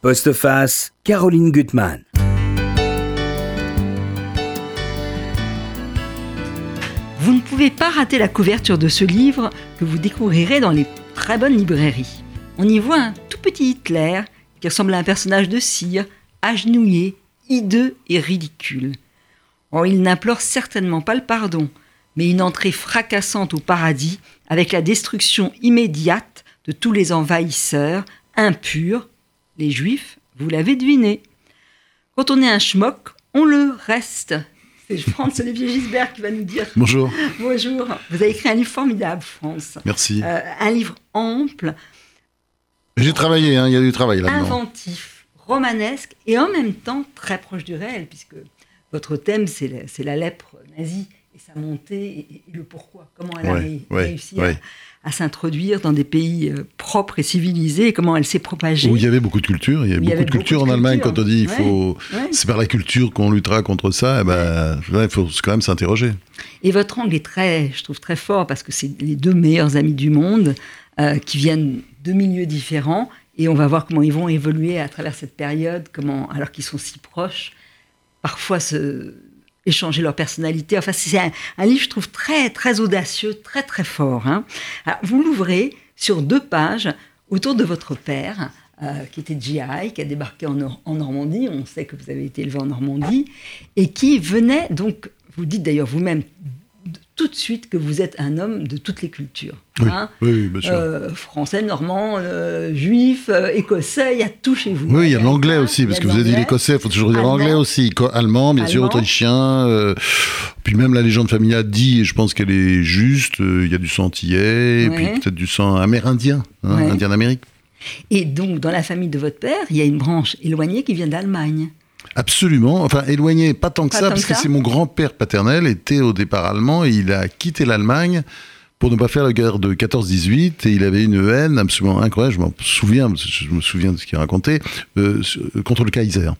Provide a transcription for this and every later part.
Postface, Caroline Gutmann. Vous ne pouvez pas rater la couverture de ce livre que vous découvrirez dans les très bonnes librairies. On y voit un tout petit Hitler qui ressemble à un personnage de cire, agenouillé, hideux et ridicule. Oh, il n'implore certainement pas le pardon, mais une entrée fracassante au paradis avec la destruction immédiate de tous les envahisseurs, impurs, les juifs, vous l'avez deviné. Quand on est un schmock, on le reste. C'est Franz Olivier Gisbert qui va nous dire. Bonjour. Bonjour. Vous avez écrit un livre formidable, France. Merci. Euh, un livre ample. J'ai travaillé, hein, il y a du travail là-dedans. Inventif, romanesque et en même temps très proche du réel, puisque votre thème, c'est la, la, lèpre nazie et sa montée et, le pourquoi. Comment elle a réussi à, s'introduire dans des pays euh, propres et civilisés et comment elle s'est propagée. Où il y avait beaucoup de culture. Il y avait beaucoup de culture en Allemagne. Quand on dit il faut, c'est par la culture qu'on luttera contre ça, eh ben, il faut quand même s'interroger. Et votre angle est très, je trouve très fort parce que c'est les deux meilleurs amis du monde euh, qui viennent de milieux différents et on va voir comment ils vont évoluer à travers cette période, comment, alors qu'ils sont si proches, parfois se, échanger leur personnalité. Enfin, c'est un, livre, je trouve, très, très audacieux, très, très fort. Hein. vous l'ouvrez sur deux pages autour de votre père, euh, qui était GI, qui a débarqué en, en, Normandie. On sait que vous avez été élevé en Normandie, et qui venait donc, vous dites d'ailleurs vous-même tout de suite que vous êtes un homme de toutes les cultures. Oui, hein. oui, bien sûr. Euh, français, normand, euh, juif, euh, écossais, il y a tout chez vous. Oui, il y a l'anglais aussi, parce que vous avez dit l'écossais, il faut toujours dire l'anglais aussi. Allemand, bien sûr, autrichien. puis même la légende familiale dit, et je pense qu'elle est juste, il y a du sang antillais, et puis peut-être du sang amérindien, hein, indien d'Amérique. Et donc, dans la famille de votre père, il y a une branche éloignée qui vient d'Allemagne. Absolument, enfin éloigné, pas tant que ça, parce que c'est mon grand-père paternel, était au départ allemand, et il a quitté l'Allemagne pour ne pas faire la guerre de 14-18, et il avait une haine absolument incroyable, je m'en souviens, je me souviens de ce qu'il racontait, euh, contre le Kaiser.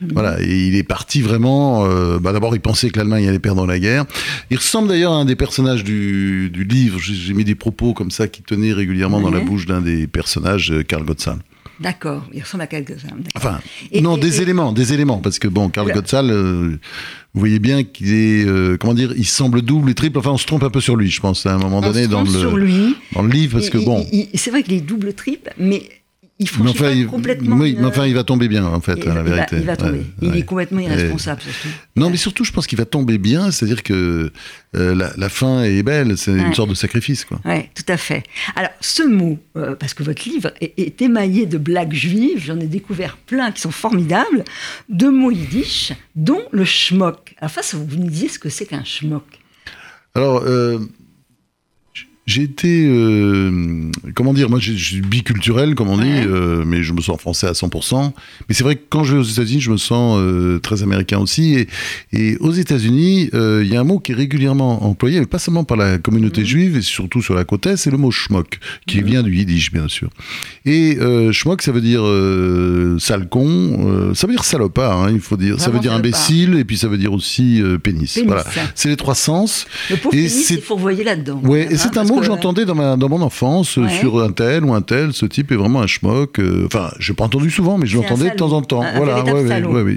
Mhm. Voilà, et il est parti vraiment. Euh, bah D'abord, il pensait que l'Allemagne allait perdre la guerre. Il ressemble d'ailleurs à un des personnages du, du livre. J'ai mis des propos comme ça qui tenaient régulièrement dans la bouche d'un des personnages, euh, Karl Gottsal. D'accord, il ressemble à quelques-uns. Enfin, non, des éléments, des éléments, parce que bon, Karl Gottsal, euh, vous voyez bien qu'il est, euh, comment dire, il semble double et triple. Enfin, on se trompe un peu sur lui, je pense, à un moment donné dans le, dans le livre, parce que bon. C'est vrai qu'il est double triple, mais il franchit enfin, pas complètement. Oui, mais enfin, il va tomber bien, en fait, la vérité. il va tomber. il est complètement irresponsable, surtout. Non, mais surtout, je pense qu'il va tomber bien, c'est-à-dire que euh, la, fin est belle, c'est une sorte de sacrifice, quoi. Oui, tout à fait. Alors, ce mot, euh, parce que votre livre est, émaillé de blagues juives, j'en ai découvert plein qui sont formidables, de mots yiddish, dont le schmock. Alors, face, vous nous disiez ce que c'est qu'un schmock. Alors, euh, j'ai été, euh, comment dire, moi je suis biculturel, comme on dit, euh, mais je me sens français à 100%. Mais c'est vrai que quand je vais aux États-Unis, je me sens euh, très américain aussi. Et, et aux États-Unis, il y a un mot qui est régulièrement employé, mais pas seulement par la communauté mhm. juive, et surtout sur la côte est, c'est le mot schmock, qui mhm. vient du yiddish, bien sûr. Et schmock, ça veut dire sale con, ça veut dire salopard, hein, il faut dire. ça veut dire imbécile, et puis ça veut dire aussi pénis. Voilà, c'est les trois sens. Le pauvre et pénis, il faut voyer là-dedans. Ouais, et c'est un que j'entendais dans, ma, dans mon enfance sur un tel ou un tel, ce type est vraiment un schmock. Euh, enfin, je n'ai pas entendu souvent, mais je l'entendais de temps en temps. voilà, ouais,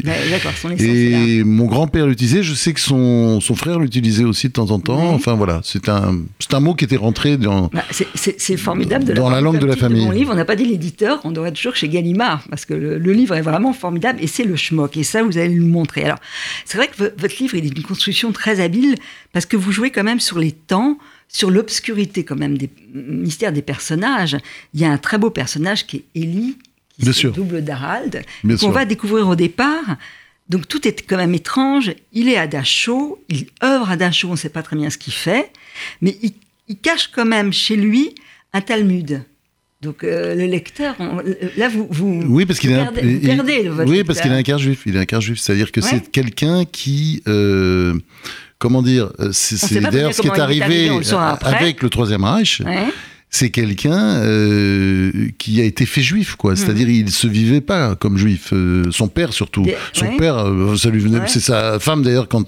Et mon grand-père l'utilisait, je sais que son, son frère l'utilisait aussi de temps en temps. Enfin voilà, c'est un, un mot qui était rentré dans. Bah, c'est formidable de dans la, langue de la famille. mon livre, on n'a pas dit l'éditeur, on devrait toujours chez Gallimard, parce que le, livre est vraiment formidable et c'est le schmock. Et ça, vous allez le montrer. Alors, c'est vrai que votre livre, il est d'une construction très habile, parce que vous jouez quand même sur les temps sur l'obscurité quand même des mystères des personnages. Il y a un très beau personnage qui est Ellie, qui est le double d'Harald, qu'on va découvrir au départ. Donc tout est quand même étrange. Il est à Dachau, il œuvre à Dachau, on ne sait pas très bien ce qu'il fait, mais il, cache quand même chez lui un Talmud. Donc euh, le lecteur, là vous, vous, oui, parce qu'il perdez, Oui, parce qu'il a un cœur juif. Il a un cœur juif, c'est-à-dire que c'est quelqu'un qui euh, comment dire, euh, c'est d'ailleurs ce qui est arrivé avec le Troisième Reich. C'est quelqu'un euh, qui a été fait juif, quoi. Mhm. C'est-à-dire, il se vivait pas comme juif. Euh, son père, surtout. Son ouais. père, euh, ça lui venait. Ouais. C'est sa femme, d'ailleurs, quand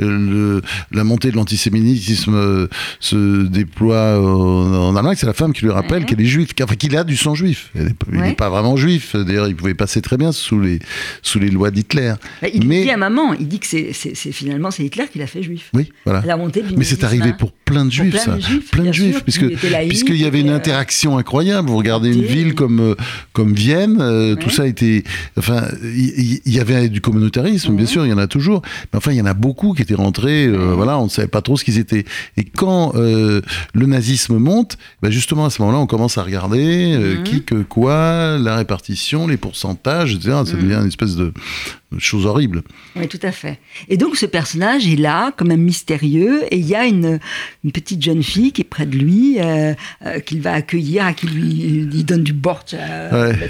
euh, le- la montée de l'antisémitisme se déploie en, en Allemagne, c'est la femme qui lui rappelle Ouais. qu'elle est juive, enfin, qu'il a du sang juif. Est- Il n'est pas vraiment juif. D'ailleurs, il pouvait passer très bien sous les, sous les lois d'Hitler. Bah, il Mais- dit à maman, il dit que c'est, finalement c'est Hitler qui l'a fait juif. Oui, voilà. La montée du Mais c'est arrivé hein. pour plein de juifs, plein ça. de juifs, plein de juifs, sûr, puisque puisqu'il y avait une euh, interaction incroyable. Vous regardez une ville comme euh, comme Vienne, euh, tout ça était, enfin, il y, avait du communautarisme, bien sûr, il y en a toujours, mais enfin, il y en a beaucoup qui étaient rentrés. Voilà, on ne savait pas trop ce qu'ils étaient. Et quand le nazisme monte, ben justement à ce moment-là, on commence à regarder Mhm. qui que quoi, la répartition, les pourcentages, etc. Ça Mhm. devient une espèce de, de chose horrible. Oui, tout à fait. Et donc ce personnage est là, quand même mystérieux, et il y a une, une petite jeune fille qui est près de lui, euh, euh, qu'il va accueillir, à qui lui il donne du bortsch. euh, Ouais.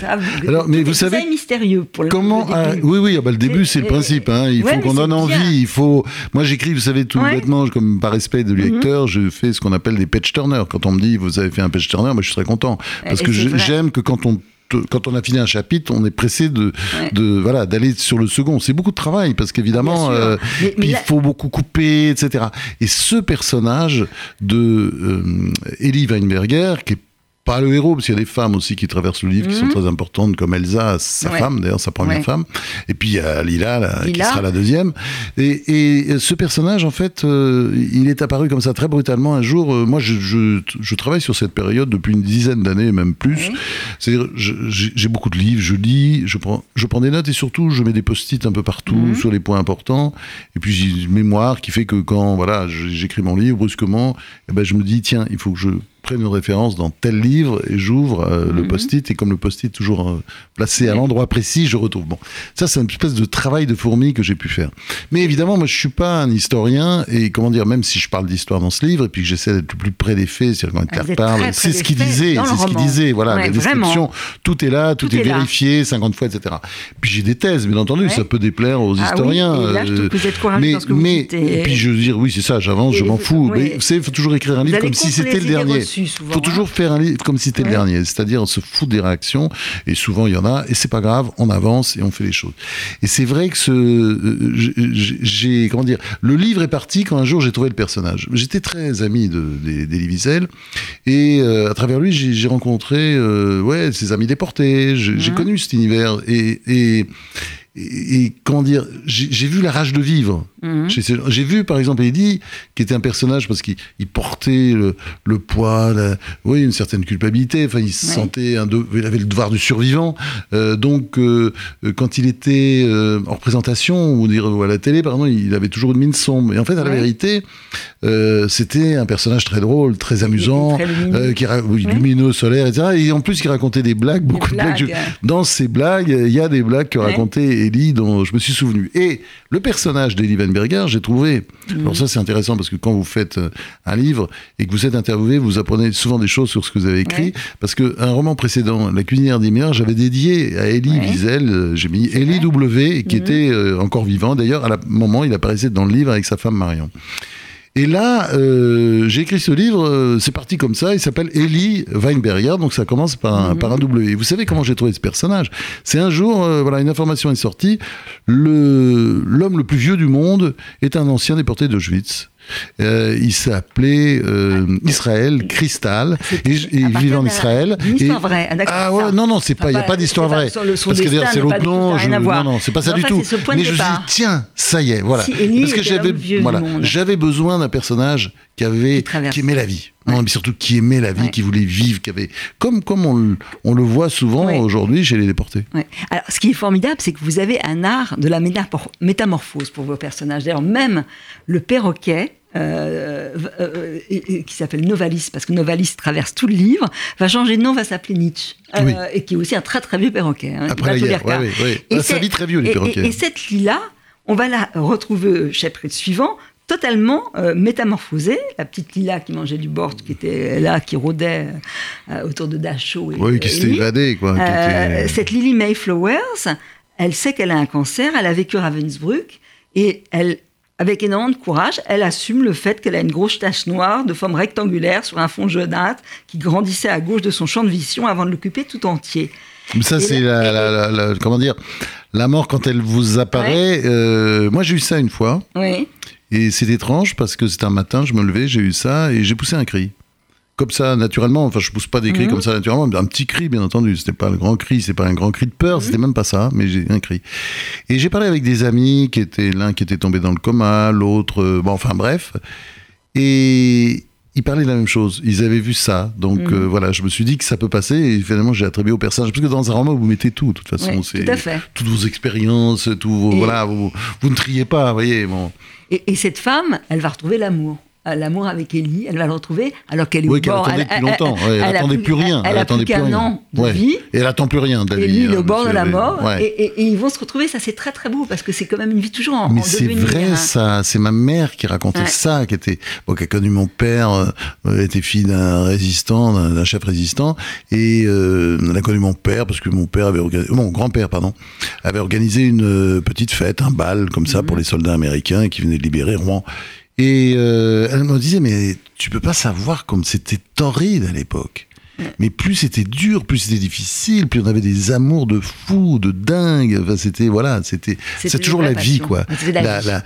Alors, mais vous savez- mystérieux pour le, Comment le. Oui, oui, ah bah, le début, c'est le principe. Hein. Il ouais, faut qu'on donne bien. envie. Il faut. Moi, j'écris, vous savez, tout Ouais. Mhm. bêtement, comme par respect de lecteur, je fais ce qu'on appelle des page turners. Quand on me dit, vous avez fait un page turner, moi, je suis très content. Parce Et que j'aime que quand on quand on a fini un chapitre, on est pressé de, Ouais. de voilà d'aller sur le second. C'est beaucoup de travail parce qu'évidemment, euh, il là- faut beaucoup couper, etc. Et ce personnage de euh, Elie Weinberger, qui est pas le héros, parce qu'il y a des femmes aussi qui traversent le livre qui sont Mhm. très importantes, comme Elsa, sa Ouais. femme, d'ailleurs, sa première Ouais. femme. Et puis il y a Lila, là, qui sera la deuxième. Et, et ce personnage, en fait, euh, il est apparu comme ça très brutalement un jour. euh, moi, je, je- je travaille sur cette période depuis une dizaine d'années, même plus. C'est-à-dire, j'ai beaucoup de livres, je lis, je prends, je prends des notes et surtout, je mets des post-it un peu partout Mhm. sur les points importants. Et puis, j'ai une mémoire qui fait que quand voilà, j'écris mon livre, brusquement, eh ben, je me dis, tiens, il faut que je une référence dans tel livre et j'ouvre euh, le Mhm. post-it. Et comme le post-it est toujours euh, placé à l'endroit précis, je retrouve. Bon, ça, c'est une espèce de travail de fourmi que j'ai pu faire. Mais évidemment, moi, je suis pas un historien et comment dire, même si je parle d'histoire dans ce livre et puis que j'essaie d'être le plus près des faits, c'est-à-dire quand Ah, parle, c'est ce qu'il disait, c'est ce qu'il disait, voilà, Ouais, la description, vraiment. tout est là, tout, Tout est, vérifié 50 fois, etc. Puis j'ai des thèses, bien entendu, Ouais. ça peut déplaire aux Ah oui, historiens. et là, je euh, vous êtes courageux mais, dans ce que vous mais dites, et- puis je veux dire, oui, c'est ça, j'avance, je m'en fous. Mais il faut toujours écrire un livre comme si c'était le dernier. Souvent, Il faut hein. toujours faire un livre comme si c'était Ouais. le dernier, c'est-à-dire on se fout des réactions, et souvent il y en a, et c'est pas grave, on avance et on fait les choses. Et c'est vrai que ce, euh, j'ai- comment dire, le livre est parti quand un jour j'ai trouvé le personnage. J'étais très ami de, d'Elie Wiesel, et euh, à travers lui j'ai rencontré, euh, ouais, ses amis déportés, j'ai Mhm. connu cet univers, et, et, et, et comment dire, j'ai vu la rage de vivre. Ces- J'ai vu par exemple Eddie, qui était un personnage parce qu'il il portait le, le poids, la- oui, une certaine culpabilité. Enfin, il se Ouais. sentait un de- il avait le devoir du survivant. Euh, donc, euh, euh, quand il était euh, en représentation ou dire ou à la télé, pardon, il avait toujours une mine sombre. Et en fait, à la vérité, euh, c'était un personnage très drôle, très amusant, très lumineux. euh, qui ra- oui, Ouais. lumineux, solaire, etc. Et en plus, qui racontait des blagues, beaucoup de blagues. dans ces blagues, il y a des blagues que racontait Ellie dont je me suis souvenu. Et le personnage d'Elie Weinberger, j'ai trouvé. Mhm. Alors ça, c'est intéressant parce que quand vous faites euh, un livre et que vous êtes interviewé, vous apprenez souvent des choses sur ce que vous avez écrit. Ouais. Parce qu'un roman précédent, La cuisinière des j'avais dédié à Elie Ouais. Wiesel, euh, j'ai mis Elie W, qui Mhm. était euh, encore vivant. D'ailleurs, à un moment, il apparaissait dans le livre avec sa femme Marion. Et là, euh, j'ai écrit ce livre, euh, c'est parti comme ça, il s'appelle Elie Weinberger, donc ça commence par un, Mhm. par un W. Et vous savez comment j'ai trouvé ce personnage C'est un jour, euh, voilà, une information est sortie, le- l'homme le plus vieux du monde est un ancien déporté d'Auschwitz. Euh, il s'appelait euh, Israël Cristal, et, il vivait en Israël. d'une histoire Et- vraie, ah, d'accord, Ah ouais, non, non, c'est pas, il n'y a pas d'histoire pas vraie. Parce que d'ailleurs, c'est l'autre nom, je- non, non, c'est pas ça du tout. Mais je me suis dit, tiens, ça y est, voilà. Si Parce que j'avais, voilà, j'avais besoin d'un personnage qui avait, qui aimait la vie. Non, mais surtout qui aimait la vie, Ouais. qui voulait vivre, qui avait, comme, comme on, le- on le voit souvent Ouais. aujourd'hui chez les déportés. Ouais. Alors, ce qui est formidable, c'est que vous avez un art de la métamor- métamorphose pour vos personnages. D'ailleurs, même le perroquet, euh, euh, et qui s'appelle Novalis, parce que Novalis traverse tout le livre, va changer de nom, va s'appeler Nietzsche, euh, Oui. et qui est aussi un très très vieux perroquet. hein, Après la guerre, ouais, ouais. Et Ah, ça c'est- vit très vieux, les et- perroquets. Et, et cette fille-là, on va la retrouver au chapitre suivant, totalement euh, métamorphosée. La petite Lila qui mangeait du bord, qui était là, qui rôdait euh, autour de Dachau. Et, Oui, qui s'était lui. évadé, quoi. qui Euh, était- cette Lily Mayflowers, elle sait qu'elle a un cancer, elle a vécu à Ravensbrück et elle avec énormément de courage, elle assume le fait qu'elle a une grosse tache noire de forme rectangulaire sur un fond jaunâtre qui grandissait à gauche de son champ de vision avant de l'occuper tout entier. Ça, c'est la, comment dire, la mort quand elle vous apparaît. Euh, moi, j'ai eu ça une fois. Oui. Et c'est étrange parce que c'était un matin, je me levais, j'ai eu ça et j'ai poussé un cri comme ça naturellement. Enfin, je pousse pas des cris mhm. comme ça naturellement, mais un petit cri, bien entendu. C'était pas le grand cri, c'est pas un grand cri de peur, mhm. c'était même pas ça, mais j'ai un cri. Et j'ai parlé avec des amis qui étaient l'un qui était tombé dans le coma, l'autre, euh, bon, enfin bref. Et ils parlaient de la même chose. Ils avaient vu ça. Donc mhm. euh, voilà, je me suis dit que ça peut passer. Et finalement, j'ai attribué au personnage. Parce que dans un roman, vous mettez tout, de toute façon. c'est tout à fait. Toutes vos expériences, tout vos, voilà, vous, vous, ne triez pas, vous voyez. Bon. et cette femme, elle va retrouver l'amour l'amour avec Ellie, elle va le retrouver alors qu'elle est oui, au bord. Elle, depuis longtemps. Elle, n'attendait plus, rien. Elle, attendait plus qu'un an de vie. Et elle attend plus rien. Ellie est au bord de la mort. Et, ils vont se retrouver. Ça, c'est très très beau parce que c'est quand même une vie toujours en, Mais c'est vrai, ça. C'est ma mère qui racontait ça, qui était, bon, qui a connu mon père, euh, était fille d'un résistant, d'un chef résistant, et euh, elle a connu mon père parce que mon père avait organisé, mon grand-père, pardon, avait organisé une euh, petite fête, un bal comme ça mhm. pour les soldats américains qui venaient de libérer Rouen. Et euh, elle me disait, mais tu peux pas savoir comme c'était torride à l'époque. Mais plus c'était dur, plus c'était difficile, plus on avait des amours de fou, de dingue. Enfin, c'était voilà, c'était c'est toujours la vie quoi. La, la,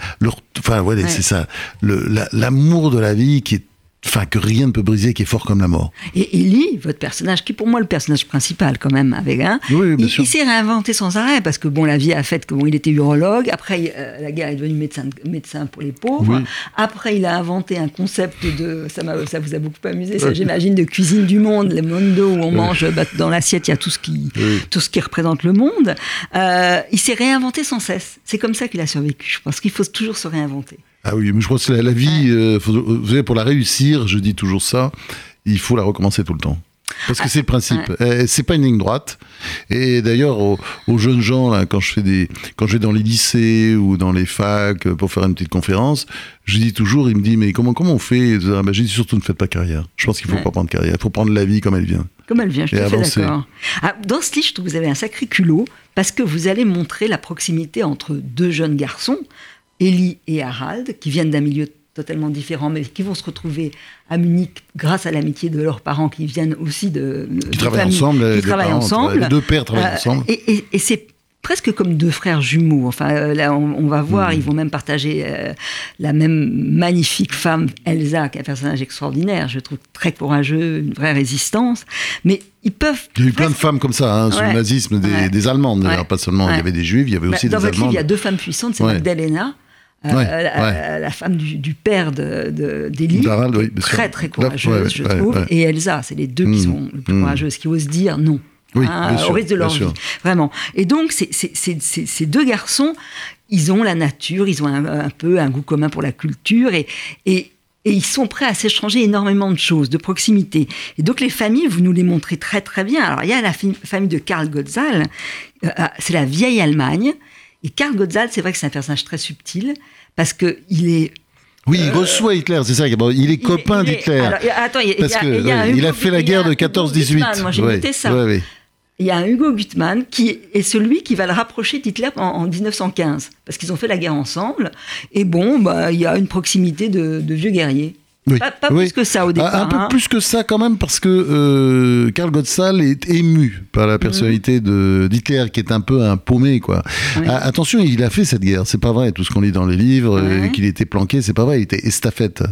enfin voilà, c'est ça. L'amour de la vie qui est enfin que rien ne peut briser, qui est fort comme la mort. Et Ellie, votre personnage, qui est pour moi le personnage principal quand même, avec un, oui, il, s'est réinventé sans arrêt parce que bon, la vie a fait que bon, il était urologue. Après, euh, la guerre est devenu médecin, médecin pour les pauvres. Après, il a inventé un concept de, ça, ça vous a beaucoup amusé, ça j'imagine, de cuisine du monde, le mondo où on mange bah, dans l'assiette, il y a tout ce qui, tout ce qui représente le monde. Euh, il s'est réinventé sans cesse. C'est comme ça qu'il a survécu. Je pense qu'il faut toujours se réinventer. Ah oui, mais je crois que la, la vie, euh, vous savez, pour la réussir, je dis toujours ça, il faut la recommencer tout le temps. Parce que c'est le principe. Eh, c'est pas une ligne droite. Et d'ailleurs, aux, jeunes gens, là, quand je fais des, quand je vais dans les lycées ou dans les facs pour faire une petite conférence, je dis toujours, il me dit, mais comment, comment on fait? Ben, Je dis surtout ne faites pas carrière. Je pense qu'il faut pas prendre carrière. Il faut prendre la vie comme elle vient. Comme elle vient, je suis d'accord. Ah, dans ce livre, je trouve que vous avez un sacré culot parce que vous allez montrer la proximité entre deux jeunes garçons. Ellie et Harald, qui viennent d'un milieu totalement différent, mais qui vont se retrouver à Munich grâce à l'amitié de leurs parents qui viennent aussi de. Qui travaillent ensemble. Qui travaillent ensemble. Les deux pères travaillent euh, ensemble. Et, c'est presque comme deux frères jumeaux. Enfin, euh, là, on, va voir, hmm. ils vont même partager euh, la même magnifique femme, Elsa, qui est un personnage extraordinaire, je trouve très courageux, une vraie résistance. Mais ils peuvent. Il y a eu plein de femmes comme ça, hein, sous le nazisme, des, Allemandes, d'ailleurs, pas seulement. Il y avait des juifs, il y avait bah, aussi des Allemandes. Dans votre livre, il y a deux femmes puissantes, c'est Magdalena euh, la, femme du, père d'Élie, de, très très courageuse, je trouve, et Elsa, c'est les deux qui hmm. sont les plus hmm. courageuses, qui osent dire non. Hein, au risque de leur vie, vraiment. Et donc, ces deux garçons, ils ont la nature, ils ont un, peu un goût commun pour la culture, et, et, et ils sont prêts à s'échanger énormément de choses, de proximité. Et donc les familles, vous nous les montrez très très bien. Alors il y a la famille de Karl Gottsal, euh, c'est la vieille Allemagne, et Karl Gottsal, c'est vrai que c'est un personnage très subtil, parce qu'il est oui, il reçoit Hitler, c'est ça. il est copain d'Hitler. Attends, il, parce que, il a fait la guerre de 14-18. Moi, j'ai noté ça. Il y a un Hugo Gutmann qui est celui qui va le rapprocher d'Hitler en, 1915, parce qu'ils ont fait la guerre ensemble. Et bon, bah, il y a une proximité de, de vieux guerriers. Pas, plus que ça au départ. Un, peu hein. plus que ça quand même parce que euh, Karl Gottsal est ému par la personnalité de d'Hitler qui est un peu un paumé quoi. Ah, attention, il a fait cette guerre, c'est pas vrai. Tout ce qu'on lit dans les livres, euh, qu'il était planqué, c'est pas vrai. Il était estafette.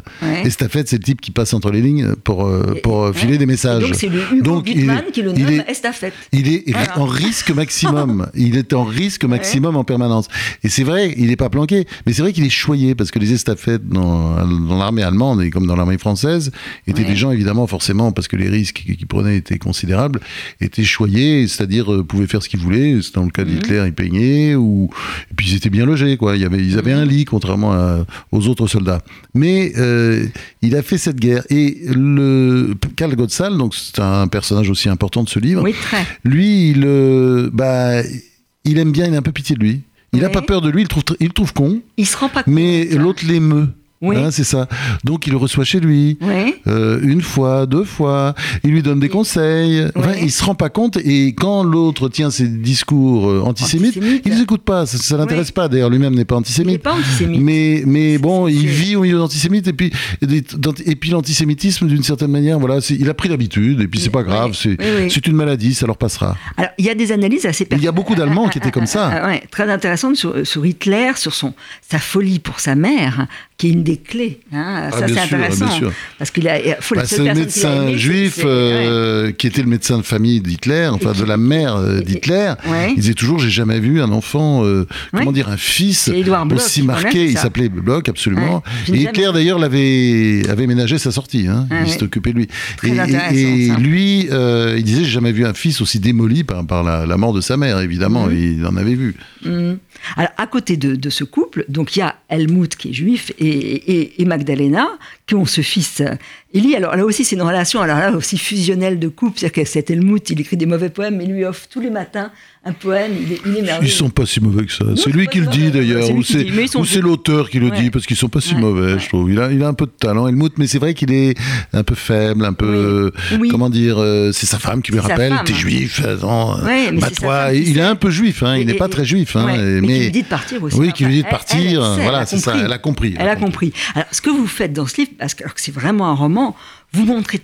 Estafette, c'est le type qui passe entre les lignes pour euh, pour filer des messages. donc c'est le Hugo Gutmann qui le nomme estafette. Il est en risque maximum. il est en risque maximum en permanence. Et c'est vrai, il est pas planqué, mais c'est vrai qu'il est choyé parce que les estafettes dans, dans l'armée allemande et dans l'armée française, étaient des gens, évidemment, forcément, parce que les risques qu'ils prenaient étaient considérables, étaient choyés, c'est-à-dire euh, pouvaient faire ce qu'ils voulaient. Dans le cas mhm. d'Hitler, ils peignaient, ou... et puis ils étaient bien logés, quoi. Il y avait, ils avaient un lit, contrairement aux autres soldats. Mais euh, il a fait cette guerre. Et le Karl Gottsal, donc c'est un personnage aussi important de ce livre, oui, très. lui, il, euh, bah, il aime bien, il a un peu pitié de lui. Il n'a pas peur de lui, il trouve, il trouve con. Il se rend pas Mais l'autre l'émeut. Oui. Hein, c'est ça. Donc il le reçoit chez lui. Oui. euh, une fois, deux fois, il lui donne des conseils. Enfin, Ouais. il se rend pas compte. Et quand l'autre tient ses discours euh, antisémites, Antisémites. il les écoute pas. Ça, ça l'intéresse Oui. pas. D'ailleurs, lui-même n'est pas Il n'est antisémite. pas antisémite. Mais, mais bon, il vit au milieu d'antisémites et puis, et puis l'antisémitisme, d'une certaine manière, voilà, il a pris l'habitude et puis c'est pas grave, Oui, c'est oui, oui. une maladie, ça leur passera. Alors, il y a des analyses assez Il y a beaucoup d'Allemands qui étaient comme ça. Ah, ouais, très intéressantes sur, sur Hitler, sur son, sa folie pour sa mère, qui est une des clés. hein. Ah, ça, c'est intéressant. bien. Parce qu'il a. Faut Bah, c'est le médecin juif ouais. euh, qui était le médecin de famille d'Hitler, enfin de la mère euh, d'Hitler. Ouais. Il disait toujours j'ai jamais vu un enfant, euh, comment Ouais. dire, un fils Bloch aussi marqué. Il s'appelait Bloch absolument. Et Hitler d'ailleurs l'avait avait ménagé sa sortie. Hein. Il s'est occupé de lui. Très et, et- lui, euh, il disait j'ai jamais vu un fils aussi démoli par, par la, la mort de sa mère. Évidemment, Mhm. il en avait vu. Mhm. Alors, à côté de, de ce couple, donc il y a Helmut qui est juif et, et, Magdalena qui ont ce fils euh, Élie. Alors là aussi, c'est une relation, alors là aussi fusionnelle de couple. C'est-à-dire que cet Helmut, il écrit des mauvais poèmes, mais il lui offre tous les matins un poème. Il est, il est merveilleux. Ils sont pas si mauvais que ça. c'est lui qui le dit d'ailleurs, ou c'est mais sont l'auteur qui le Ouais. dit parce qu'ils sont pas si Ouais, mauvais, je trouve. Il a, il a un peu de talent, Helmut, mais c'est vrai qu'il est un peu faible, un peu. Oui. Oui. Comment dire euh, C'est sa femme qui lui rappelle. T'es juif, attends. euh, Ouais, mais bah toi, il est un peu juif, hein, il n'est pas très juif, hein, et- mais, qui mais lui dit de partir aussi. oui, qui lui dit de Enfin, elle- elle, partir. sait, voilà, c'est ça. Elle a compris. Elle a compris. Alors, ce que vous faites dans ce livre, parce que, alors que c'est vraiment un roman, vous montrez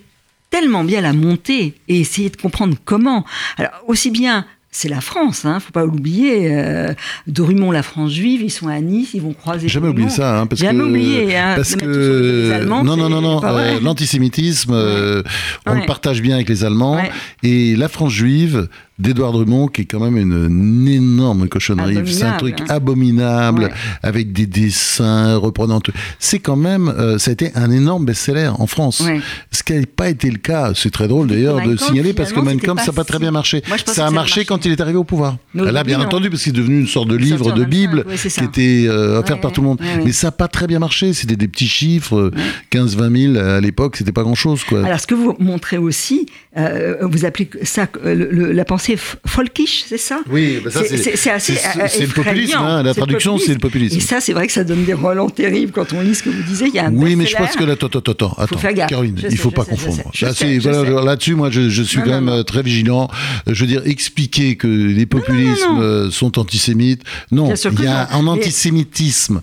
tellement bien la montée et essayez de comprendre comment. Alors, aussi bien, c'est la France, hein, faut pas l'oublier. Euh, de Rumont, la France juive, ils sont à Nice, ils vont croiser. Jamais oublié ça, hein, parce Jamais que oublié, hein, parce que Allemands, non non non non euh, l'antisémitisme euh, on Ouais. le partage bien avec les Allemands Ouais. et la France juive d'Édouard Drummond qui est quand même une, une énorme cochonnerie c'est un Abominable, truc hein. abominable Ouais. avec des dessins reprenant tout c'est quand même euh, ça a été un énorme best-seller en France Ouais. ce qui n'a pas été le cas c'est très drôle d'ailleurs de signaler parce que Mein Kampf ça n'a pas très bien marché Moi, ça a marché quand il est arrivé au pouvoir là bien non. entendu parce qu'il est devenu une sorte de livre de 25, bible qui était euh, offert Ouais, par tout le monde mais ça n'a pas très bien marché. C'était des petits chiffres, 15-20 000 à l'époque, c'était pas grand-chose. Alors, ce que vous montrez aussi, euh, vous appelez ça le- le- la pensée f- folkish, c'est ça? Oui, bah ça, C'est- c'est- c'est c'est assez. c'est- euh, c'est le populisme, hein, la C'est traduction, c'est le populisme. Et ça, c'est vrai que ça donne des relents terribles quand on lit ce que vous disiez. Il y a un Oui, mais je pense que là, attends, attends, attends. Caroline, il sais, faut pas confondre. c'est-. Là-dessus, moi, je, suis quand même euh, très vigilant. Euh, Je veux dire, expliquer que les populismes sont antisémites. Non, il y a un antisémitisme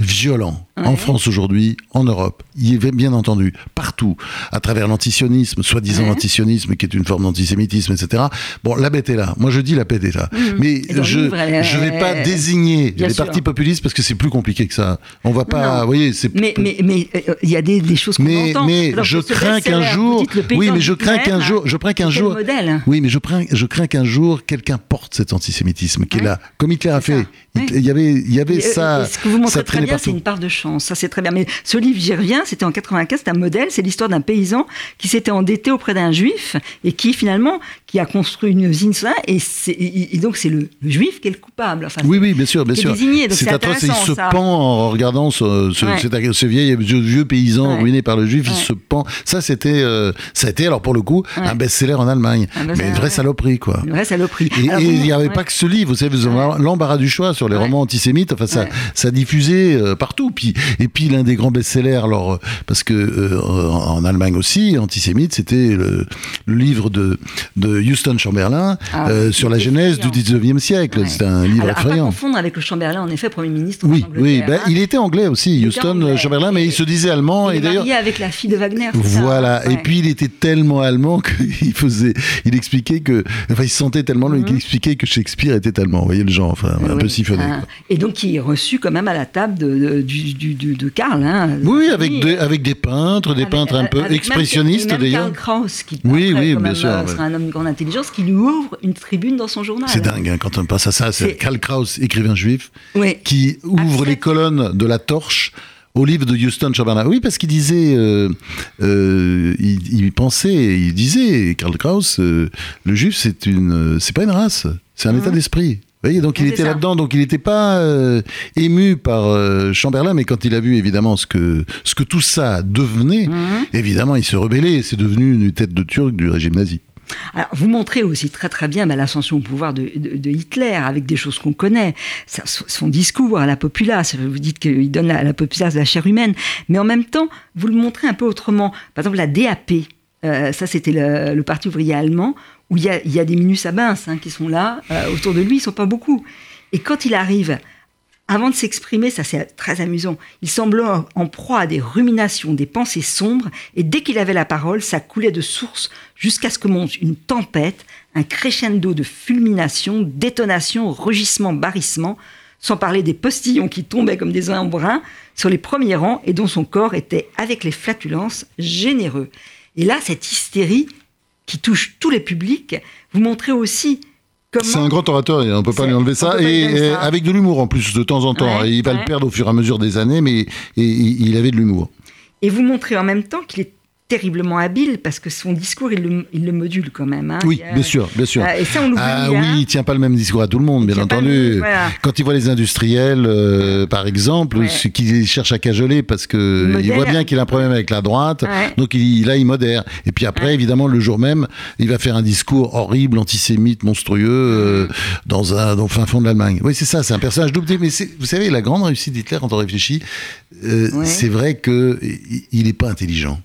violent en. France aujourd'hui, en Europe. Il y est bien entendu partout, à travers l'antisionisme, soi-disant Ouais. l'antisionisme, qui est une forme d'antisémitisme, etc. Bon, la bête est là. Moi, je dis la bête est là. Mais dans le je je vais pas désigner Bien les sûr. partis populistes parce que c'est plus compliqué que ça. On va pas, Non. vous voyez, c'est Mais mais mais euh, il y a des, des choses qu'on mais, entend. mais Alors, je crains qu'un jour, oui, mais du je crains qu'un jour, je crains qu'un jour, le modèle. oui, mais je crains, je crains qu'un jour quelqu'un porte cet antisémitisme qui est là, comme Hitler a fait. ça. Il y avait, il y avait ça, euh, et ce que vous montrez ça très bien, c'est une part de chance. Ça, c'est très bien. Mais ce livre, j'y reviens, c'était en 95, c'est un modèle, c'est l'histoire d'un paysan qui s'était endetté auprès d'un juif et qui, finalement, qui a construit une usine, ça, et, donc c'est le, le juif qui est le coupable. Enfin, Oui, oui, bien sûr, bien sûr. C'est atroce, il se ça. pend en regardant ce, ce, Ouais. cet- ce vieil, vieux, vieux paysan Ouais. ruiné par le juif, il se pend. Ça, c'était, euh, ça a été, alors pour le coup, un best-seller en Allemagne. Un mais une vraie saloperie, quoi. Une vraie saloperie. Et vous- il n'y avait pas que ce livre, vous savez, vous avez l'embarras du choix sur les romans antisémites, enfin ça, ça diffusait euh, partout. Puis, et puis l'un des grands best-sellers, alors, euh, parce que euh, en, Allemagne aussi, antisémite, c'était le, le livre de, de Houston Chamberlain Ah, euh, sur la genèse du effrayant. 19e siècle. Ouais. C'est un livre Alors, à pas effrayant. confondre avec le Chamberlain, en effet, Premier ministre Oui, oui, ben, il était anglais aussi, Houston anglais. Chamberlain, mais il se disait allemand. Il et d'ailleurs, avec la fille de Wagner. ça, voilà. hein Et puis il était tellement allemand qu'il faisait, il expliquait que, enfin, il se sentait tellement, Mhm. il expliquait que Shakespeare était allemand. Vous voyez le genre, enfin, un peu siphonné. hein. quoi. Et donc, qui est reçu quand même à la table de, de, du, du- du- de Karl. Hein, Oui, avec des, avec des peintres, des Avec- peintres un peu expressionnistes d'ailleurs. Karl Kraus, qui Oui, oui, bien même, sûr, euh, ouais. sera un homme de grande intelligence, qui lui ouvre une tribune dans son journal. C'est dingue hein, quand on passe à ça. C'est Karl Kraus, écrivain juif, Oui. qui ouvre les colonnes de la torche au livre de Houston Chamberlain. Oui, parce qu'il disait, euh, euh, il, il pensait, il disait, Karl Kraus, euh, le juif, c'est une, c'est pas une race, c'est un état d'esprit. Voyez, donc il était là-dedans, donc il n'était pas euh, ému par euh, Chamberlain, mais quand il a vu évidemment ce que, ce que tout ça devenait, Mhm. évidemment il se rebellait, c'est devenu une tête de turc du régime nazi. Alors, vous montrez aussi très très bien bah, l'ascension au pouvoir de, de, Hitler avec des choses qu'on connaît, son discours à la populace. Vous dites qu'il donne à la populace la chair humaine, mais en même temps, vous le montrez un peu autrement. Par exemple, la DAP, euh, ça c'était le, Parti ouvrier allemand, où il y a, des minus à hein, qui sont là euh, autour de lui, ils sont pas beaucoup. Et quand il arrive avant de s'exprimer, ça c'est très amusant, il semblait en proie à des ruminations, des pensées sombres, et dès qu'il avait la parole, ça coulait de source jusqu'à ce que monte une tempête, un crescendo de fulmination, détonation, rugissement, barrissement, sans parler des postillons qui tombaient comme des embruns sur les premiers rangs et dont son corps était, avec les flatulences, généreux. Et là, cette hystérie qui touche tous les publics, vous montrez aussi c'est un grand orateur, on ne peut pas lui enlever ça. Et, avec de l'humour en plus, de temps en temps. il va le perdre au fur et à mesure des années, mais il avait de l'humour. Et vous montrez en même temps qu'il est terriblement habile parce que son discours, il le, il le module quand même. Hein. Oui, bien sûr, bien sûr. Euh, et ça, on ah, oui, il tient pas le même discours à tout le monde, bien entendu. Quand il voit les industriels, euh, par exemple, ce qui cherche à cajoler parce que il voit bien qu'il a un problème avec la droite, donc il, là, il modère. Et puis après, évidemment, le jour même, il va faire un discours horrible, antisémite, monstrueux, euh, dans un dans le fin fond de l'Allemagne. Oui, c'est ça, c'est un personnage double. Mais vous savez, la grande réussite d'Hitler, quand on réfléchit, c'est vrai qu'il n'est pas intelligent.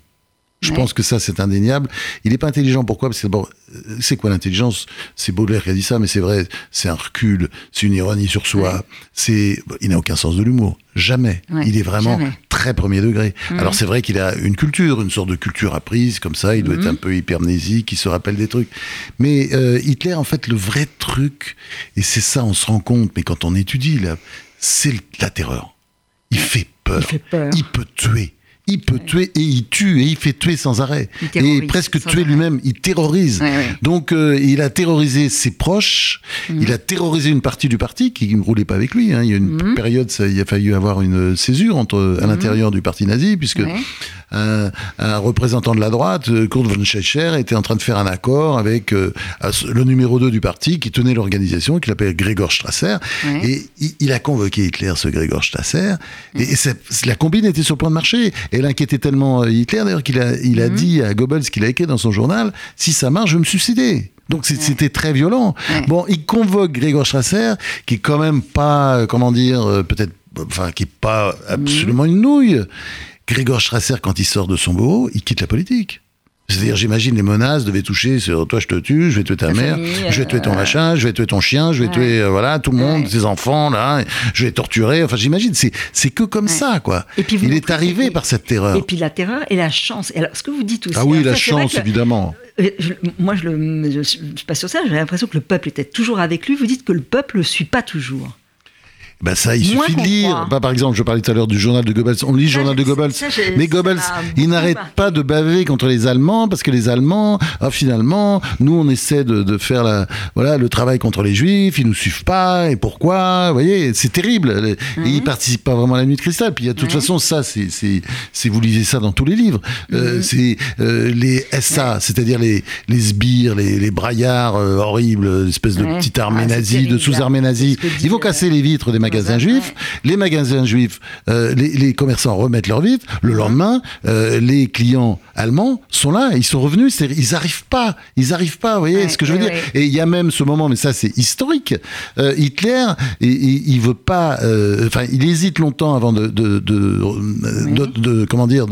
Je pense que ça, c'est indéniable. Il n'est pas intelligent. Pourquoi? Parce que bon, euh, c'est quoi l'intelligence? C'est Baudelaire qui a dit ça, mais c'est vrai. C'est un recul, c'est une ironie sur soi. C'est, il n'a aucun sens de l'humour. Jamais. il est vraiment très premier degré. Mhm. Alors c'est vrai qu'il a une culture, une sorte de culture apprise comme ça. Il doit être mhm. un peu hypermnésique, il se rappelle des trucs. Mais euh, Hitler, en fait, le vrai truc, et c'est ça, on se rend compte. Mais quand on étudie, là, c'est la terreur. Il fait peur. Il, fait peur. il peut tuer il peut tuer et il tue et il fait tuer sans arrêt et presque tuer lui-même. Il terrorise. Donc euh, il a terrorisé ses proches, mhm. il a terrorisé une partie du parti qui ne roulait pas avec lui. Hein. Il y a une mhm. période, ça, il a fallu avoir une césure entre à mhm. l'intérieur du parti nazi puisque un, représentant de la droite, euh, Kurt von Schächer, était en train de faire un accord avec euh, le numéro 2 du parti qui tenait l'organisation, qui l'appelait Gregor Strasser. Et il, a convoqué Hitler, ce Gregor Strasser. Et, la combine était sur le point de marcher. Et elle inquiétait tellement euh, Hitler, d'ailleurs, qu'il a, il a mhm. dit à Goebbels, qu'il a écrit dans son journal, si ça marche, je vais me suicider. Donc c'était très violent. Bon, il convoque Gregor Strasser, qui est quand même pas, comment dire, peut-être, enfin, qui est pas mhm. absolument une nouille. Grégor Strasser, quand il sort de son bureau, il quitte la politique. C'est-à-dire, j'imagine les menaces devaient toucher sur toi, je te tue, je vais tuer ta, mère, je vais tuer ton euh, machin, je vais tuer ton chien, je vais tuer euh, voilà tout le monde, tes enfants là, je vais torturer. Enfin, j'imagine, c'est c'est que comme ça quoi. Et puis il est arrivé par cette terreur. Et puis la terreur et la chance. alors, ce que vous dites aussi. Ah oui, la chance évidemment. Euh, moi, je, le, je, suis pas sur ça. J'ai l'impression que le peuple était toujours avec lui. Vous dites que le peuple ne suit pas toujours. Ben ça, il suffit de lire. Bah, par exemple, je parlais tout à l'heure du journal de Goebbels. On lit le journal de Goebbels. mais Goebbels, il n'arrête pas de baver contre les Allemands parce que les Allemands, ah, finalement, nous, on essaie de, de, faire la, voilà, le travail contre les Juifs. Ils nous suivent pas. Et pourquoi Vous voyez, c'est terrible. Et ils mhm. participent pas vraiment à la nuit de cristal. Puis, de toute façon, ça, c'est, vous lisez ça dans tous les livres. Euh, mhm. c'est euh, les SA, c'est-à-dire les, les sbires, les, les braillards euh, horribles, l'espèce de petite armée ah, nazie, de sous-armée nazie. Ils vont casser les vitres des magasins magasins juifs. Les magasins juifs, euh, les, commerçants remettent leurs vitres. Le lendemain, euh, les clients allemands sont là, ils sont revenus. Ils n'arrivent pas, ils n'arrivent pas. Vous voyez ce que je veux dire Et il y a même ce moment, mais ça c'est historique. Euh, Hitler, il, veut pas, enfin, il hésite longtemps avant de, de, de, comment dire,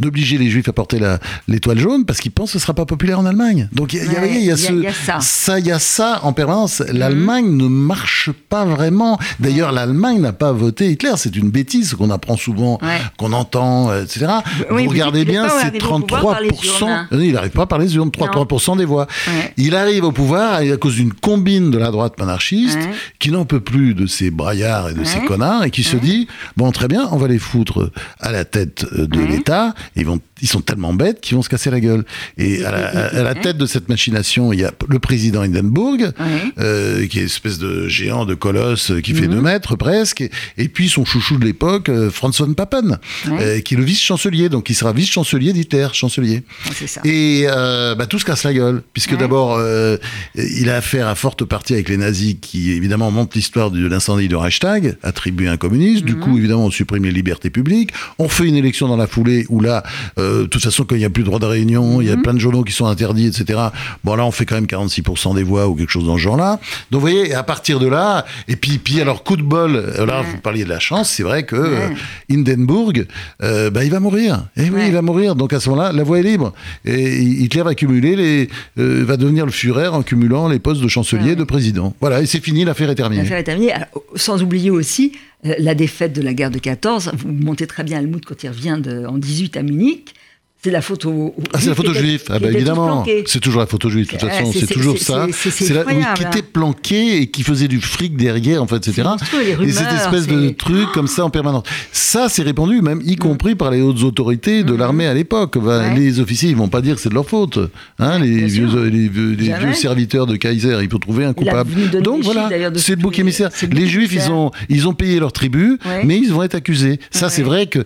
d'obliger les Juifs à porter l'étoile jaune parce qu'il pense que ce sera pas populaire en Allemagne. Donc il y, a, ça, il y a ça en permanence. Mhm. L'Allemagne ne marche pas vraiment. D'ailleurs, l'Allemagne n'a pas voté Hitler. C'est une bêtise qu'on apprend souvent, qu'on entend, euh, etc. vous regardez bien, c'est 33%. Hein. Il n'arrive pas par les urnes, 33% des voix. Il arrive au pouvoir à cause d'une combine de la droite monarchiste qui n'en peut plus de ces braillards et de ces connards et qui se dit bon, très bien, on va les foutre à la tête euh, de l'État. Ils vont ils sont tellement bêtes qu'ils vont se casser la gueule. Et à la, tête de cette machination, il y a le président Hindenburg, euh, qui est une espèce de géant, de colosse qui fait 2 mhm. mètres maître presque, et, puis son chouchou de l'époque, Franz von Papen, qui est le vice-chancelier, donc il sera vice-chancelier d'Hitler, chancelier. Ça. Et bah, tout se casse la gueule, puisque d'abord, il a affaire à forte partie avec les nazis qui, évidemment, montrent l'histoire de l'incendie de Reichstag, attribué à un communiste. Du mhm. coup, évidemment, on supprime les libertés publiques. On fait une élection dans la foulée où là, de toute façon, quand il n'y a plus de droit de réunion, il y a mhm. plein de journaux qui sont interdits, etc. Bon, là, on fait quand même 46% des voix ou quelque chose dans ce genre-là. Donc, vous voyez, à partir de là, et puis, puis alors, coup de bol, là, vous parliez de la chance, c'est vrai que Hindenburg, bah, il va mourir. Et eh oui, il va mourir. Donc, à ce moment-là, la voie est libre. Et Hitler va cumuler les, va devenir le Führer en cumulant les postes de chancelier, de président. Voilà, et c'est fini, l'affaire est terminée. L'affaire est terminée. sans oublier aussi euh, la défaite de la guerre de 14. Vous montez très bien Helmut quand il revient de, en 18 à Munich. C'est la photo. Ah, c'est la photo juive. Ah, bah, évidemment. C'est toujours la photo juive. De toute euh, façon, c'est toujours ça. C'est la oui, qui était planqué et qui faisait du fric derrière, en fait, etc. et cette espèce de truc comme ça en permanence. Ça, c'est répandu, même y compris par les hautes autorités de mm-hmm. l'armée à l'époque. Les officiers, ils vont pas dire que c'est de leur faute. Hein, les, vieux, les, vieux, serviteurs de Kaiser, il faut trouver un coupable. Donc voilà, c'est le bouc émissaire. Les Juifs, ils ont, ils ont payé leur tribut, mais ils vont être accusés. Ça, c'est vrai que.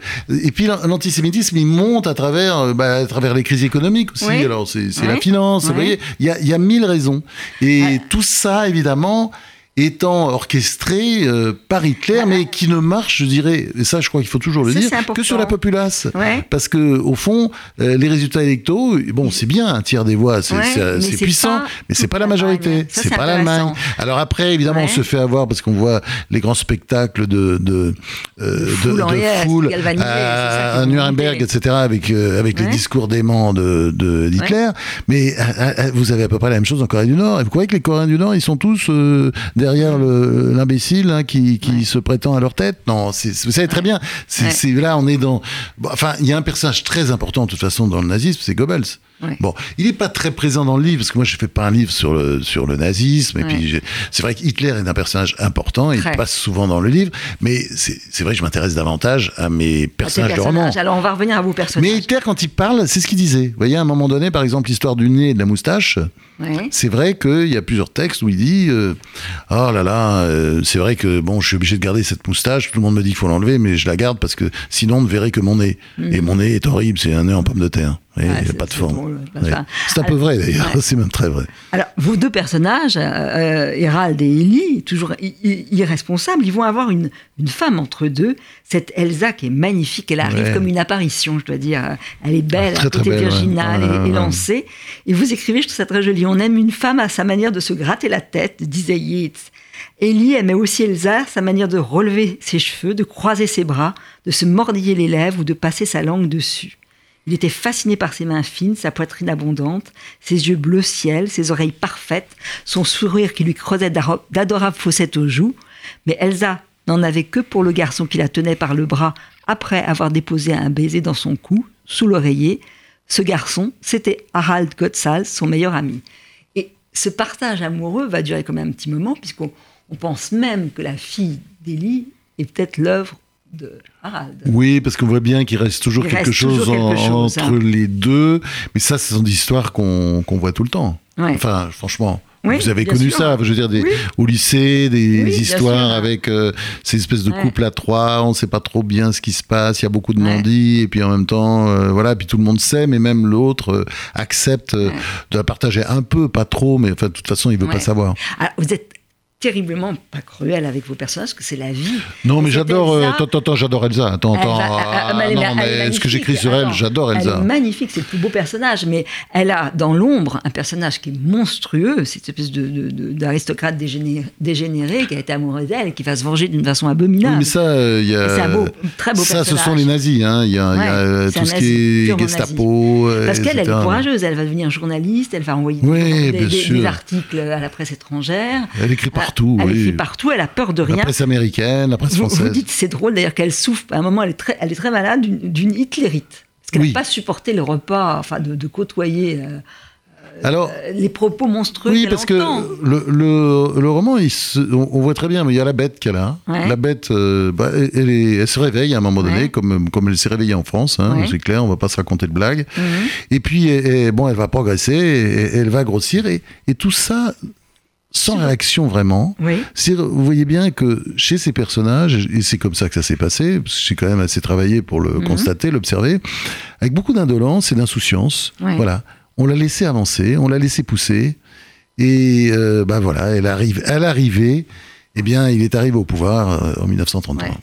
Et puis l'antisémitisme, il monte à travers euh, bah, à travers les crises économiques aussi. Alors, c'est la finance. Vous voyez, il y a, y a, mille raisons. Et tout ça, évidemment, étant orchestré euh, par Hitler, mais qui ne marche, je dirais, et ça je crois qu'il faut toujours le dire, que sur la populace. Parce que au fond, euh, les résultats électoraux, bon, c'est bien, un tiers des voix, c'est puissant, mais c'est pas la majorité, c'est pas l'Allemagne. Alors après, évidemment, on se fait avoir parce qu'on voit les grands spectacles de de, euh, de, foule à, Nuremberg, etc., avec avec les discours déments de, de Hitler. Mais vous avez à peu près la même chose en Corée du Nord. Et vous croyez que les Coréens du Nord, ils sont tous derrière l'imbécile hein, qui, se prétend à leur tête. Non, vous savez très bien. C'est là, on est dans. enfin, il y a un personnage très important de toute façon dans le nazisme, c'est Goebbels. Bon, il n'est pas très présent dans le livre parce que moi je fais pas un livre sur le sur le nazisme et puis c'est vrai qu'Hitler est un personnage important, il passe souvent dans le livre, mais c'est vrai que je m'intéresse davantage à mes personnages, de roman. Alors on va revenir à vos personnages. Mais Hitler quand il parle, c'est ce qu'il disait. Vous voyez à un moment donné, par exemple l'histoire du nez et de la moustache. C'est vrai qu'il y a plusieurs textes où il dit euh, Oh là là, euh, c'est vrai que bon, je suis obligé de garder cette moustache. Tout le monde me dit qu'il faut l'enlever, mais je la garde parce que sinon on ne verrait que mon nez. Mm. Et mon nez est horrible, c'est un nez en pomme de terre. il n'y a pas de forme. C'est un peu vrai d'ailleurs, c'est même très vrai. Alors, vos deux personnages, euh, Hérald et Ellie, toujours irresponsables, ils vont avoir une, une femme entre deux, cette Elsa qui est magnifique, elle arrive comme une apparition, je dois dire. Elle est belle, très, très virginale élancée. Et vous écrivez, je trouve ça très joli, on aime une femme à sa manière de se gratter la tête, disait Yeats. Ellie aimait aussi Elsa, sa manière de relever ses cheveux, de croiser ses bras, de se mordiller les lèvres ou de passer sa langue dessus. Il était fasciné par ses mains fines, sa poitrine abondante, ses yeux bleu ciel, ses oreilles parfaites, son sourire qui lui creusait d'adorables fossettes aux joues. Mais Elsa n'en avait que pour le garçon qui la tenait par le bras après avoir déposé un baiser dans son cou, sous l'oreiller. Ce garçon, c'était Harald Gottsal, son meilleur ami. Ce partage amoureux va durer quand même un petit moment, puisqu'on pense même que la fille d'Élie est peut-être l'œuvre de Harald. Oui, parce qu'on voit bien qu'il reste toujours quelque chose, entre hein. les deux. Mais ça, ce sont des histoires qu'on voit tout le temps. Enfin, franchement vous avez connu ça, je veux dire, des, au lycée, des histoires avec euh, ces espèces de couples à trois, on ne sait pas trop bien ce qui se passe, il y a beaucoup de non-dits, et puis en même temps, euh, voilà, puis tout le monde sait, mais même l'autre euh, accepte de la partager un peu, pas trop, mais enfin, de toute façon, il ne veut pas savoir. Alors, vous êtes terriblement pas cruel avec vos personnages, que c'est la vie. Non, mais j'adore. Euh, attends, attends, j'adore Elsa. Attends, attends. Ah, non, mais ce que j'écris sur elle, j'adore Elsa. Elle est magnifique, c'est le plus beau personnage, mais elle a dans l'ombre un personnage qui est monstrueux, cette espèce d'aristocrate de, de, dégénéré, qui a été amoureux d'elle et qui va se venger d'une façon abominable. Oui, mais ça, euh, il y a. C'est beau, très beau ça, ce sont les nazis. Hein. Il y a, y a euh, tout ce qui est Gestapo. Parce qu'elle, elle est courageuse, elle va devenir journaliste, elle va envoyer des, des, articles à la presse étrangère. Elle écrit par elle écrit partout, elle a peur de rien. La presse américaine, la presse française. Vous, dites, c'est drôle d'ailleurs qu'elle souffre. À un moment, elle est très, elle est très malade d'une hitlérite. Parce qu'elle n'a pas supporté le repas, enfin, de, côtoyer. Euh, Alors, les propos monstrueux. Oui, parce que le, le, le roman, il on, voit très bien, mais il y a la bête qu'elle a. La bête, euh, bah, elle, elle, se réveille à un moment donné, comme, comme elle s'est réveillée en France, hein, c'est clair, on va pas se raconter de blagues. Mhm. Et puis, bon, elle va progresser, elle va grossir, et tout ça sans réaction vraiment. Oui. Vous voyez bien que chez ces personnages, et c'est comme ça que ça s'est passé, j'ai quand même assez travaillé pour le Mhm. constater, l'observer, avec beaucoup d'indolence et d'insouciance. Voilà. On l'a laissé avancer, on l'a laissé pousser, et euh, bah voilà, elle arrive, à l'arrivée, eh bien, il est arrivé au pouvoir euh, en 1933. Ouais.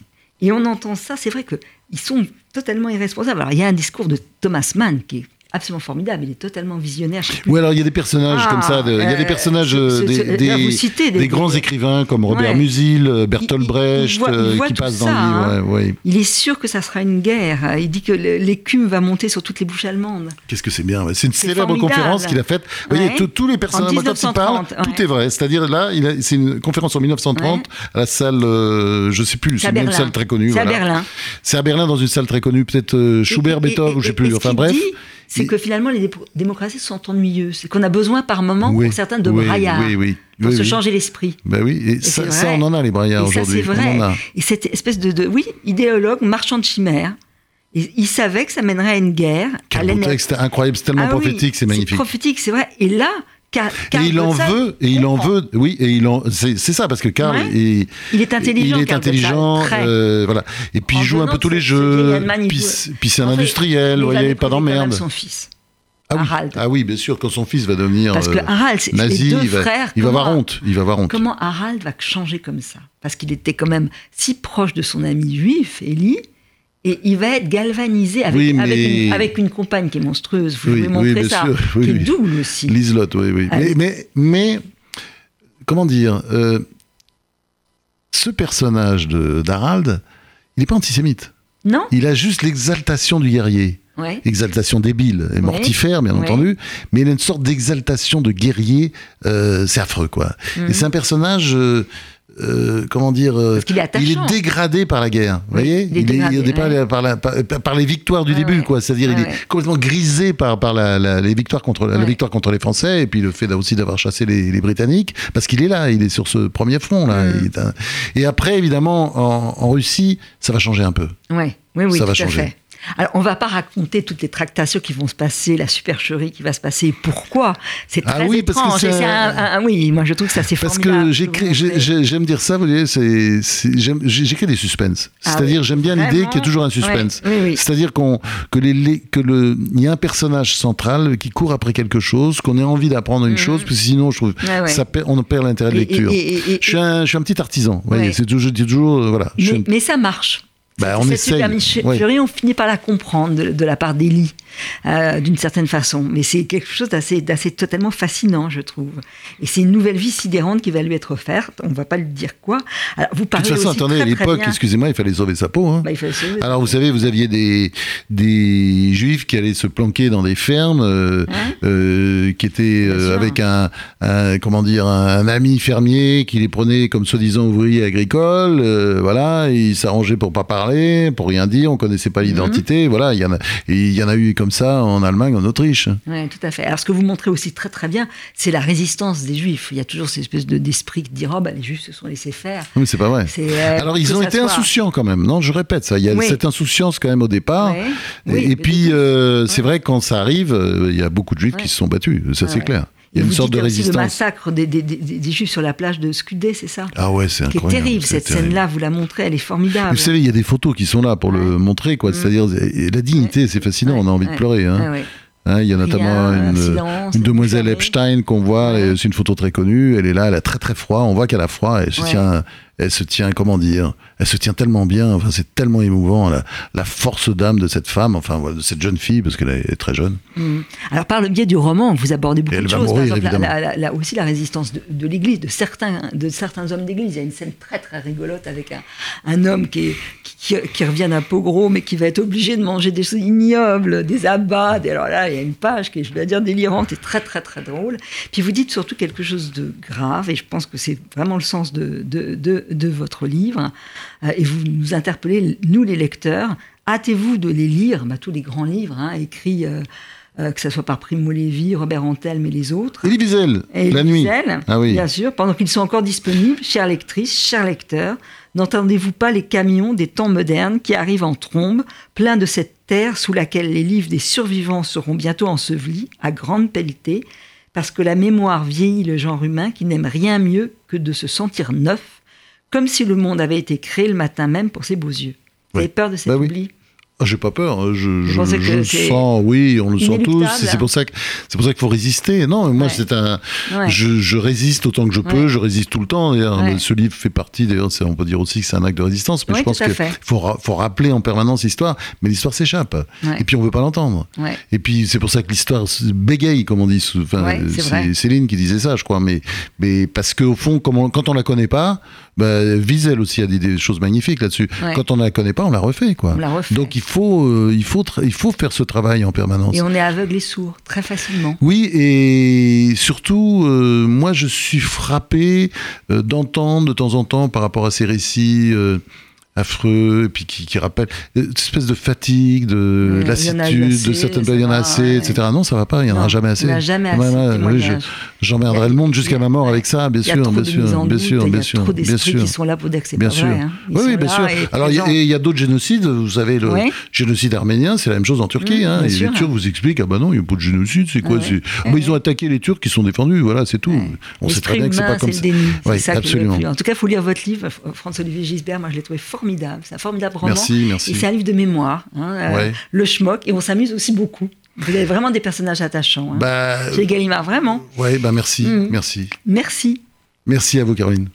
Et on entend ça, c'est vrai qu'ils sont totalement irresponsables. Alors, il y a un discours de Thomas Mann qui est absolument formidable, il est totalement visionnaire. je sais plus. Ou alors il y a des personnages Ah, comme ça, il y a des personnages, euh, des, grands écrivains comme Robert Ouais. Musil, euh, Bertolt Il- il- il Brecht, voit- il euh, voit qui passent dans le hein. livre. ouais, ouais. Il est sûr que ça sera une guerre. Il dit que l'écume va monter sur toutes les bouches allemandes. Qu'est-ce que c'est bien. C'est une célèbre formidable. conférence qu'il a faite. Vous voyez, tous- les personnages, quand il parle, 1930, tout est vrai. C'est-à-dire là, c'est une conférence en 1930 Ouais. à la salle, euh, je sais plus, C'est une salle très connue. C'est à. Berlin. C'est à Berlin dans une salle très connue, peut-être euh, Schubert, Et- et- Beethoven, ou je sais plus. Enfin bref. C'est que finalement, les dé- démocraties sont ennuyeuses. C'est qu'on a besoin par moment, Oui, pour certains, de oui, braillards. Oui, oui. Pour se changer l'esprit. Ben oui, et, ça, c'est on en a les braillards aujourd'hui. c'est On vrai. en a. Et cette espèce de, de- oui, idéologue, marchand de chimères. Et il savait que ça mènerait à une guerre. à Quel beau l'ennemi. texte incroyable, c'est tellement Ah prophétique, c'est magnifique. prophétique, c'est vrai. Et là, Car- Et il en veut, et il en veut, oui, et il en, c'est ça parce que Karl Ouais. est, Il est intelligent. il est intelligent, euh, voilà. Et puis En il joue un peu tous les jeux, puis, puis c'est un industriel, vous voyez, pas d'emmerde. son fils. Ah oui. Harald. ah oui, bien sûr, quand son fils va devenir Parce que euh, Harald, c'est nazi, deux il va, frères. il va avoir honte, il va avoir honte. Comment Harald va changer comme ça? Parce qu'il était quand même si proche de son ami juif, Élie, et il va être galvanisé avec, Oui, mais- avec, une, avec une compagne qui est monstrueuse. Vous Oui, oui, montrer bien ça. sûr, oui, qui est oui. double aussi. Liselotte, oui, oui. Ah Mais, oui. mais, mais, comment dire, euh, ce personnage d'Harald, il n'est pas antisémite. Non Il a juste l'exaltation du guerrier. Ouais. Exaltation débile et Oui. mortifère, bien Oui. entendu, mais il a une sorte d'exaltation de guerrier, euh, c'est affreux, quoi. Mhm. Et c'est un personnage, euh, euh, comment dire, euh, est il est dégradé par la guerre, vous Oui, voyez il est dégradé, ouais. par, la- par, par les victoires du début, ouais. quoi. C'est-à-dire, il Ouais, est complètement grisé par, par la, la- les victoires contre, la victoire contre les Français, et puis le fait aussi d'avoir chassé les, les Britanniques, parce qu'il est là, il est sur ce premier front, là. Un- Et après, évidemment, en, en Russie, ça va changer un peu. Ouais, oui, oui, Ça tout va à changer. fait. Alors, on va pas raconter toutes les tractations qui vont se passer, la supercherie qui va se passer, pourquoi? C'est Ah très oui, parce que un- un- un- oui, moi je trouve que ça c'est Parce formidable. que montrer. j'ai- j'aime dire ça, vous voyez, j'écris des suspens. Ah C'est-à-dire, oui. j'aime bien l'idée qu'il y ait toujours un suspense. Ouais, oui, oui. C'est-à-dire qu'on, que les, les- que le, il y a un personnage central qui court après quelque chose, qu'on ait envie d'apprendre une Mhm. chose, parce que sinon, je trouve, ouais. ça perd- on perd l'intérêt de lecture. et- et- et- je, suis un, je suis un petit artisan. vous voyez, toujours, je dis toujours, euh, voilà. suis mais ça marche. Cette- on essaye, supercherie, ouais. on finit par la comprendre de, de la part d'Élie, euh, d'une certaine façon. Mais c'est quelque chose d'assez, d'assez totalement fascinant, je trouve. Et c'est une nouvelle vie sidérante qui va lui être offerte. On ne va pas lui dire quoi. Alors, vous de parlez toute façon, aussi attendez, à l'époque, excusez-moi, il fallait sauver sa peau. Hein. Bah, il fallait sauver- Alors vous savez, vous aviez des, des juifs qui allaient se planquer dans des fermes, euh, Hein euh, qui étaient avec un, un- comment dire un, ami fermier qui les prenait comme soi-disant ouvriers agricoles. voilà, ils s'arrangeaient pour pas parler, pour rien dire, on connaissait Mhm. pas l'identité. Voilà, il y en a, il y en a eu comme ça en Allemagne, en Autriche. Oui, tout à fait. Alors, ce que vous montrez aussi très très bien, c'est la résistance des Juifs. Il y a toujours cette espèce de- d'esprit qui dit oh, bah, les Juifs se sont laissés faire. Mais c'est pas vrai. Euh, Alors ils ont été soit- insouciants quand même, non Je répète ça. Il y a Oui. cette insouciance quand même au départ. Et- Oui, puis euh, c'est vrai quand ça arrive, euh, il y a beaucoup de juifs Ouais. qui se sont battus. Ça c'est ouais. clair. Il y a une sorte de résistance. le massacre des, des- des- des Juifs sur la plage de Skudé, c'est ça Ah ouais, c'est incroyable. terrible, c'est cette terrible. scène-là, vous la montrez, elle est formidable. Vous savez, il y a des photos qui sont là pour le montrer, quoi. Mm. C'est-à-dire la dignité, c'est fascinant. Ouais, on a envie de pleurer. Hein. Hein, il y a notamment Rien, un une, silence, une une demoiselle. Epstein qu'on voit. C'est une photo très connue. Elle est là, elle a très très froid. On voit qu'elle a froid. Elle se tient, elle se tient, comment dire Elle se tient tellement bien. Enfin, c'est tellement émouvant la, la force d'âme de cette femme, enfin de cette jeune fille, parce qu'elle est très jeune. Mm. Alors, par le biais du roman, vous abordez beaucoup de choses. mourir, par exemple, la- la- aussi la résistance de, de l'Église, de certains, de certains hommes d'Église. Il y a une scène très très rigolote avec un, un homme qui, est- qui, qui- qui revient d'un pogrom et qui va être obligé de manger des choses ignobles, des abats. des- alors là, il y a une page qui est, je dois dire, délirante et très très très drôle. Puis vous dites surtout quelque chose de grave, et je pense que c'est vraiment le sens de, de, de, de votre livre. Euh, et vous nous interpellez, nous les lecteurs, hâtez-vous de les lire, bah, tous les grands livres hein, écrits, euh, euh, que ce soit par Primo Levi, Robert Antelme et les autres. Elie Wiesel, Et la nuit. Wiesel, Ah oui. Bien sûr, pendant qu'ils sont encore disponibles, chères lectrices, chers lecteurs, n'entendez-vous pas les camions des temps modernes qui arrivent en trombe, pleins de cette terre sous laquelle les livres des survivants seront bientôt ensevelis, à grande pelletée, parce que la mémoire vieillit le genre humain qui n'aime rien mieux que de se sentir neuf, comme si le monde avait été créé le matin même pour ses beaux yeux. Vous avez peur de cet Bah oubli? Ah, J'ai pas peur, je, Vous je, je sens, oui, on le sent tous. C'est pour ça que c'est pour ça qu'il faut résister. Non, moi Ouais. c'est un, Ouais. je, résiste autant que je peux, Ouais. je résiste tout le temps. Ce livre fait partie. D'ailleurs, on peut dire aussi que c'est un acte de résistance. Mais je pense qu'il faut, ra- faut rappeler en permanence l'histoire, mais l'histoire s'échappe. Et puis on veut pas l'entendre. Et puis c'est pour ça que l'histoire bégaye, comme on dit. Enfin, c'est Céline qui disait ça, je crois. Mais, mais parce qu'au fond, on- quand on la connaît pas, bah, Wiesel aussi a dit des choses magnifiques là-dessus. Ouais. Quand on la connaît pas, on la refait, quoi. On la refait. Donc il faut, euh, il faut, il faut faire ce travail en permanence. Et on est aveugle et sourd, très facilement. Oui, et surtout, euh, moi, je suis frappé euh, d'entendre de temps en temps par rapport à ces récits euh, affreux, et puis qui, qui rappellent euh, cette espèce de fatigue, de eu lassitude, de certaines il y en a assez, ouais. etc. Non, ça va pas, il y en aura jamais assez. Il n'y en a jamais assez. Ouais, je-. J'emmerderai le monde jusqu'à ma mort avec ça, bien sûr, bien sûr, en bien sûr, bien sûr, bien sûr. qui sont là pour c'est Bien sûr. hein. Oui, bien sûr. Alors, il y a- d'autres génocides. Vous savez, le génocide arménien, c'est la même chose en Turquie. Mmh, hein. Et les. Turcs vous expliquent, ah bah non, il n'y a pas de génocide, c'est quoi Ils ont attaqué les Turcs qui sont défendus, voilà, c'est tout. On sait très bien que c'est pas comme ça. C'est absolument. En tout cas, il faut lire votre livre, François-Olivier Gisbert. Moi, je l'ai trouvé formidable. C'est un formidable roman. Merci, merci. Et c'est un livre de mémoire. hein, euh. Le schmock. Et on s'amuse aussi beaucoup. Vous avez vraiment des personnages attachants. Hein. Bah, Chez Gallimard, vraiment. ouais, bah merci, Mhm. merci. Merci. Merci à vous, Caroline.